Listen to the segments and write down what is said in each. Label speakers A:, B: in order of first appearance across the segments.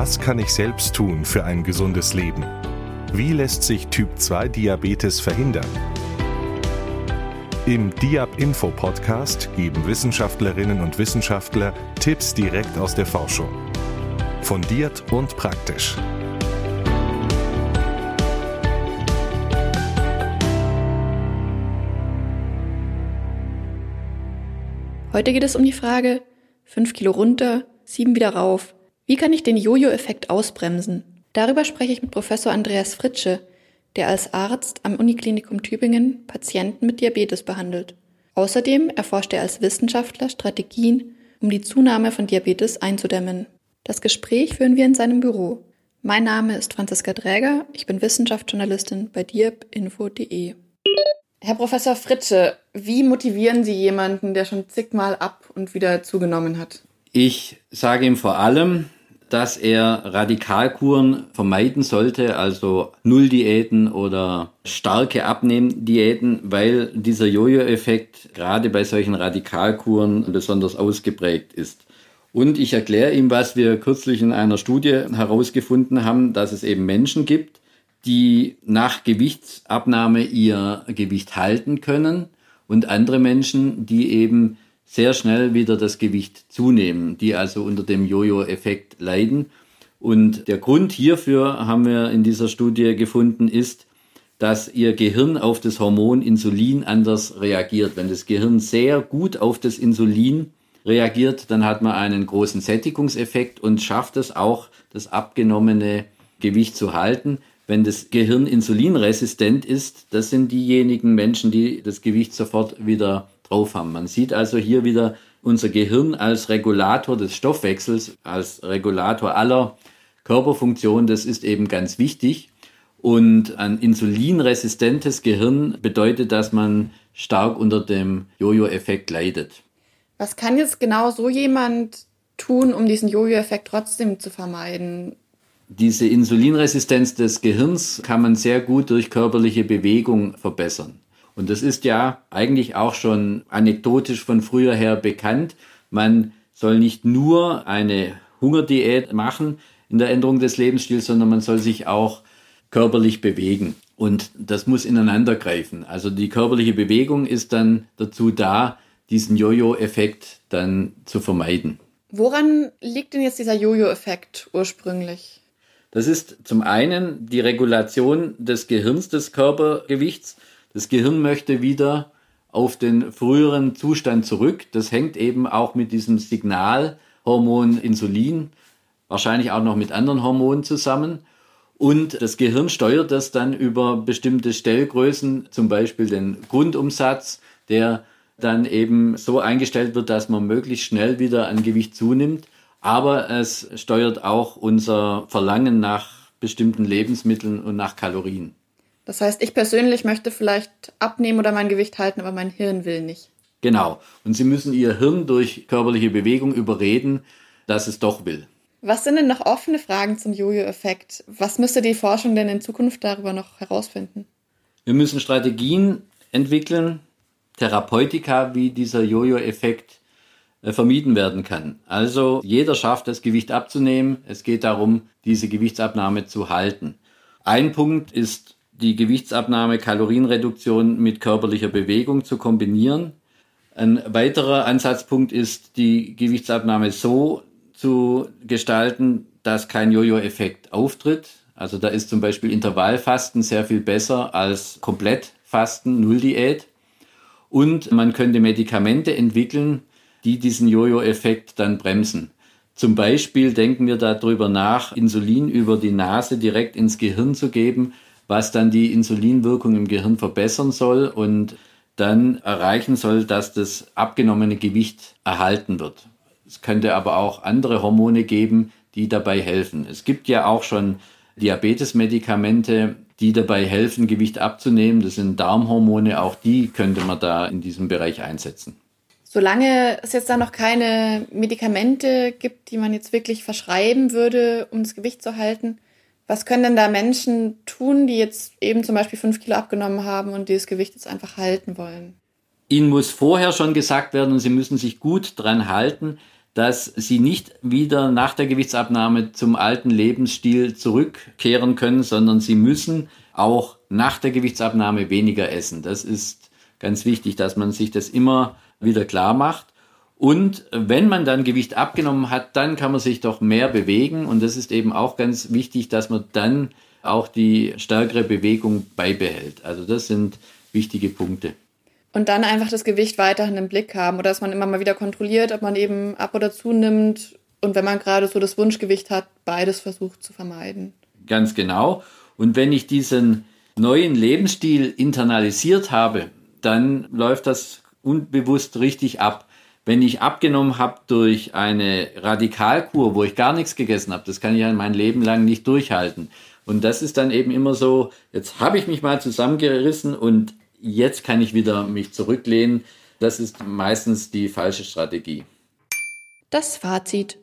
A: Was kann ich selbst tun für ein gesundes Leben? Wie lässt sich Typ-2-Diabetes verhindern? Im Diab Info Podcast geben Wissenschaftlerinnen und Wissenschaftler Tipps direkt aus der Forschung. Fundiert und praktisch.
B: Heute geht es um die Frage, 5 Kilo runter, 7 wieder rauf. Wie kann ich den Jojo-Effekt ausbremsen? Darüber spreche ich mit Professor Andreas Fritsche, der als Arzt am Uniklinikum Tübingen Patienten mit Diabetes behandelt. Außerdem erforscht er als Wissenschaftler Strategien, um die Zunahme von Diabetes einzudämmen. Das Gespräch führen wir in seinem Büro. Mein Name ist Franziska Dräger, ich bin Wissenschaftsjournalistin bei diabinfo.de. Herr Professor Fritsche, wie motivieren Sie jemanden, der schon zigmal ab und wieder zugenommen hat?
C: Ich sage ihm vor allem, dass er Radikalkuren vermeiden sollte, also Nulldiäten oder starke Abnehmdiäten, weil dieser Jojo-Effekt gerade bei solchen Radikalkuren besonders ausgeprägt ist. Und ich erkläre ihm, was wir kürzlich in einer Studie herausgefunden haben, dass es eben Menschen gibt, die nach Gewichtsabnahme ihr Gewicht halten können und andere Menschen, die eben sehr schnell wieder das Gewicht zunehmen, die also unter dem Jojo-Effekt leiden. Und der Grund hierfür haben wir in dieser Studie gefunden, ist, dass ihr Gehirn auf das Hormon Insulin anders reagiert. Wenn das Gehirn sehr gut auf das Insulin reagiert, dann hat man einen großen Sättigungseffekt und schafft es auch, das abgenommene Gewicht zu halten wenn das Gehirn insulinresistent ist, das sind diejenigen Menschen, die das Gewicht sofort wieder drauf haben. Man sieht also hier wieder unser Gehirn als Regulator des Stoffwechsels, als Regulator aller Körperfunktionen. Das ist eben ganz wichtig. Und ein insulinresistentes Gehirn bedeutet, dass man stark unter dem Jojo-Effekt leidet.
B: Was kann jetzt genau so jemand tun, um diesen Jojo-Effekt trotzdem zu vermeiden?
C: Diese Insulinresistenz des Gehirns kann man sehr gut durch körperliche Bewegung verbessern. Und das ist ja eigentlich auch schon anekdotisch von früher her bekannt. Man soll nicht nur eine Hungerdiät machen in der Änderung des Lebensstils, sondern man soll sich auch körperlich bewegen. Und das muss ineinander greifen. Also die körperliche Bewegung ist dann dazu da, diesen Jojo-Effekt dann zu vermeiden.
B: Woran liegt denn jetzt dieser Jojo-Effekt ursprünglich?
C: Das ist zum einen die Regulation des Gehirns des Körpergewichts. Das Gehirn möchte wieder auf den früheren Zustand zurück. Das hängt eben auch mit diesem Signalhormon Insulin, wahrscheinlich auch noch mit anderen Hormonen zusammen. Und das Gehirn steuert das dann über bestimmte Stellgrößen, zum Beispiel den Grundumsatz, der dann eben so eingestellt wird, dass man möglichst schnell wieder an Gewicht zunimmt aber es steuert auch unser Verlangen nach bestimmten Lebensmitteln und nach Kalorien.
B: Das heißt, ich persönlich möchte vielleicht abnehmen oder mein Gewicht halten, aber mein Hirn will nicht.
C: Genau. Und Sie müssen Ihr Hirn durch körperliche Bewegung überreden, dass es doch will.
B: Was sind denn noch offene Fragen zum Jojo-Effekt? Was müsste die Forschung denn in Zukunft darüber noch herausfinden?
C: Wir müssen Strategien entwickeln, Therapeutika, wie dieser Jojo-Effekt äh, vermieden werden kann. Also jeder schafft es, Gewicht abzunehmen. Es geht darum, diese Gewichtsabnahme zu halten. Ein Punkt ist die Gewichtsabnahme, Kalorienreduktion mit körperlicher Bewegung zu kombinieren. Ein weiterer Ansatzpunkt ist, die Gewichtsabnahme so zu gestalten, dass kein Jojo-Effekt auftritt. Also da ist zum Beispiel Intervallfasten sehr viel besser als Komplettfasten, Nulldiät. Und man könnte Medikamente entwickeln, die diesen Jojo-Effekt dann bremsen. Zum Beispiel denken wir darüber nach, Insulin über die Nase direkt ins Gehirn zu geben, was dann die Insulinwirkung im Gehirn verbessern soll und dann erreichen soll, dass das abgenommene Gewicht erhalten wird. Es könnte aber auch andere Hormone geben, die dabei helfen. Es gibt ja auch schon Diabetesmedikamente, die dabei helfen, Gewicht abzunehmen. Das sind Darmhormone, auch die könnte man da in diesem Bereich einsetzen.
B: Solange es jetzt da noch keine Medikamente gibt, die man jetzt wirklich verschreiben würde, um das Gewicht zu halten, was können denn da Menschen tun, die jetzt eben zum Beispiel fünf Kilo abgenommen haben und dieses Gewicht jetzt einfach halten wollen?
C: Ihnen muss vorher schon gesagt werden und Sie müssen sich gut dran halten, dass sie nicht wieder nach der Gewichtsabnahme zum alten Lebensstil zurückkehren können, sondern sie müssen auch nach der Gewichtsabnahme weniger essen. Das ist ganz wichtig, dass man sich das immer wieder klar macht. Und wenn man dann Gewicht abgenommen hat, dann kann man sich doch mehr bewegen. Und das ist eben auch ganz wichtig, dass man dann auch die stärkere Bewegung beibehält. Also das sind wichtige Punkte.
B: Und dann einfach das Gewicht weiterhin im Blick haben oder dass man immer mal wieder kontrolliert, ob man eben ab oder zunimmt. Und wenn man gerade so das Wunschgewicht hat, beides versucht zu vermeiden.
C: Ganz genau. Und wenn ich diesen neuen Lebensstil internalisiert habe, dann läuft das unbewusst richtig ab. Wenn ich abgenommen habe durch eine Radikalkur, wo ich gar nichts gegessen habe, das kann ich ja mein Leben lang nicht durchhalten. Und das ist dann eben immer so, jetzt habe ich mich mal zusammengerissen und jetzt kann ich wieder mich zurücklehnen. Das ist meistens die falsche Strategie.
B: Das Fazit.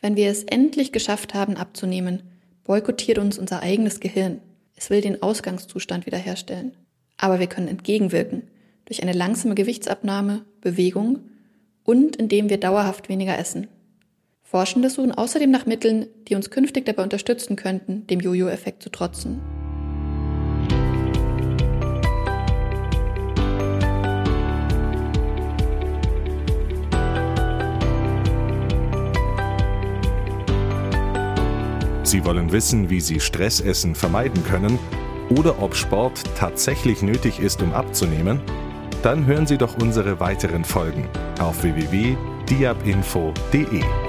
B: Wenn wir es endlich geschafft haben abzunehmen, boykottiert uns unser eigenes Gehirn. Es will den Ausgangszustand wiederherstellen. Aber wir können entgegenwirken durch eine langsame Gewichtsabnahme, Bewegung und indem wir dauerhaft weniger essen. Forschende suchen außerdem nach Mitteln, die uns künftig dabei unterstützen könnten, dem Jojo-Effekt zu trotzen.
A: Sie wollen wissen, wie Sie Stressessen vermeiden können oder ob Sport tatsächlich nötig ist, um abzunehmen? Dann hören Sie doch unsere weiteren Folgen auf www.diabinfo.de.